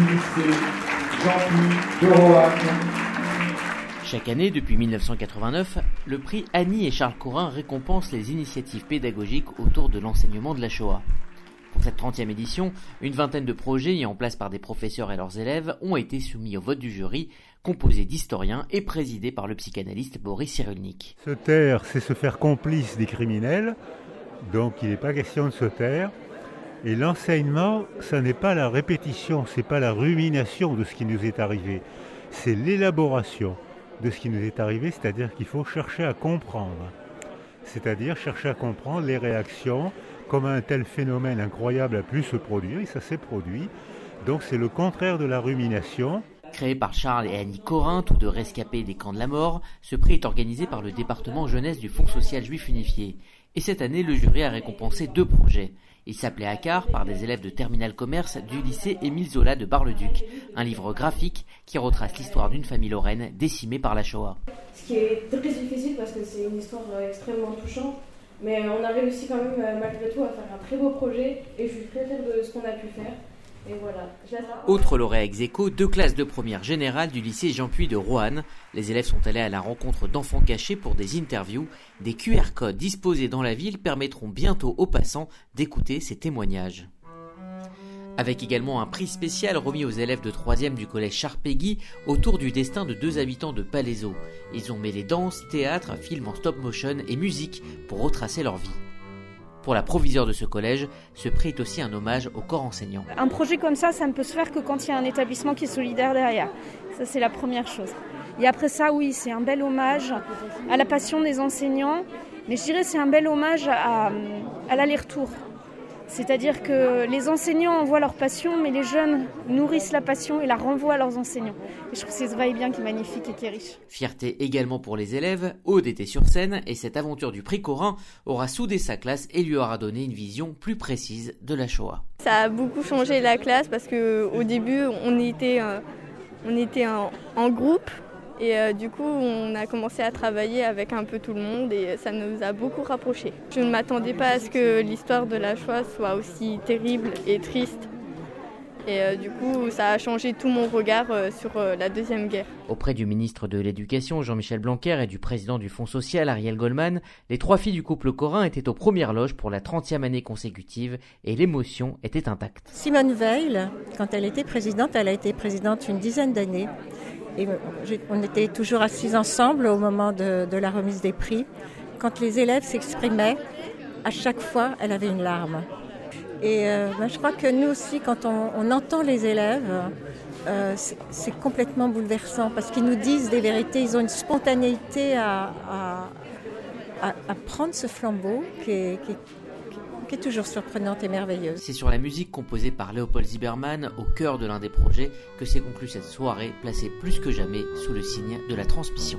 lycée Jean-Puy de Roanne. Chaque année, depuis 1989, le prix Annie et Charles Corin récompense les initiatives pédagogiques autour de l'enseignement de la Shoah. Pour cette 30e édition, une vingtaine de projets mis en place par des professeurs et leurs élèves ont été soumis au vote du jury, composé d'historiens et présidé par le psychanalyste Boris Cyrulnik. Se taire, c'est se faire complice des criminels, donc il n'est pas question de se taire. Et l'enseignement, ce n'est pas la répétition, c'est pas la rumination de ce qui nous est arrivé, c'est l'élaboration de ce qui nous est arrivé, c'est-à-dire qu'il faut chercher à comprendre. C'est-à-dire chercher à comprendre les réactions, comment un tel phénomène incroyable a pu se produire, et ça s'est produit. Donc c'est le contraire de la rumination. Créé par Charles et Annie Corin, tous deux rescapés des camps de la mort, ce prix est organisé par le département jeunesse du Fonds social juif unifié. Et cette année, le jury a récompensé deux projets. Il s'appelait Akar par des élèves de terminal commerce du lycée Émile Zola de Bar-le-Duc, un livre graphique qui retrace l'histoire d'une famille lorraine décimée par la Shoah. Ce qui est très difficile parce que c'est une histoire euh, extrêmement touchante, mais on a réussi quand même euh, malgré tout à faire un très beau projet et je suis très fière de ce qu'on a pu faire. Autre lauréat ex deux classes de première générale du lycée Jean-Puy de Roanne. Les élèves sont allés à la rencontre d'enfants cachés pour des interviews. Des QR codes disposés dans la ville permettront bientôt aux passants d'écouter ces témoignages. Avec également un prix spécial remis aux élèves de 3e du collège Charpegui autour du destin de deux habitants de Palaiso. Ils ont mêlé danse, théâtre, film en stop motion et musique pour retracer leur vie. Pour la proviseure de ce collège, ce prix est aussi un hommage au corps enseignant. Un projet comme ça, ça ne peut se faire que quand il y a un établissement qui est solidaire derrière. Ça, c'est la première chose. Et après ça, oui, c'est un bel hommage à la passion des enseignants, mais je dirais c'est un bel hommage à, à l'aller-retour. C'est-à-dire que les enseignants envoient leur passion, mais les jeunes nourrissent la passion et la renvoient à leurs enseignants. Et je trouve que c'est ce va-et-bien qui est magnifique et qui est riche. Fierté également pour les élèves, Aude était sur scène et cette aventure du prix Corin aura soudé sa classe et lui aura donné une vision plus précise de la Shoah. Ça a beaucoup changé la classe parce qu'au début, on était, euh, on était en groupe et euh, du coup, on a commencé à travailler avec un peu tout le monde et ça nous a beaucoup rapprochés. Je ne m'attendais pas à ce que l'histoire de la Shoah soit aussi terrible et triste. Et euh, du coup, ça a changé tout mon regard euh, sur la Deuxième Guerre. Auprès du ministre de l'Éducation, Jean-Michel Blanquer, et du président du Fonds social, Ariel Goldman, les trois filles du couple Corin étaient aux premières loges pour la 30e année consécutive et l'émotion était intacte. Simone Veil, quand elle était présidente, elle a été présidente une dizaine d'années. Et on était toujours assis ensemble au moment de, la remise des prix. Quand les élèves s'exprimaient, à chaque fois, elle avait une larme. Et euh, ben, je crois que nous aussi, quand on, entend les élèves, euh, c'est complètement bouleversant parce qu'ils nous disent des vérités, ils ont une spontanéité à, prendre ce flambeau qui qui est qui est toujours surprenante et merveilleuse. C'est sur la musique composée par Léopold Zimmermann, au cœur de l'un des projets, que s'est conclue cette soirée, placée plus que jamais sous le signe de la transmission.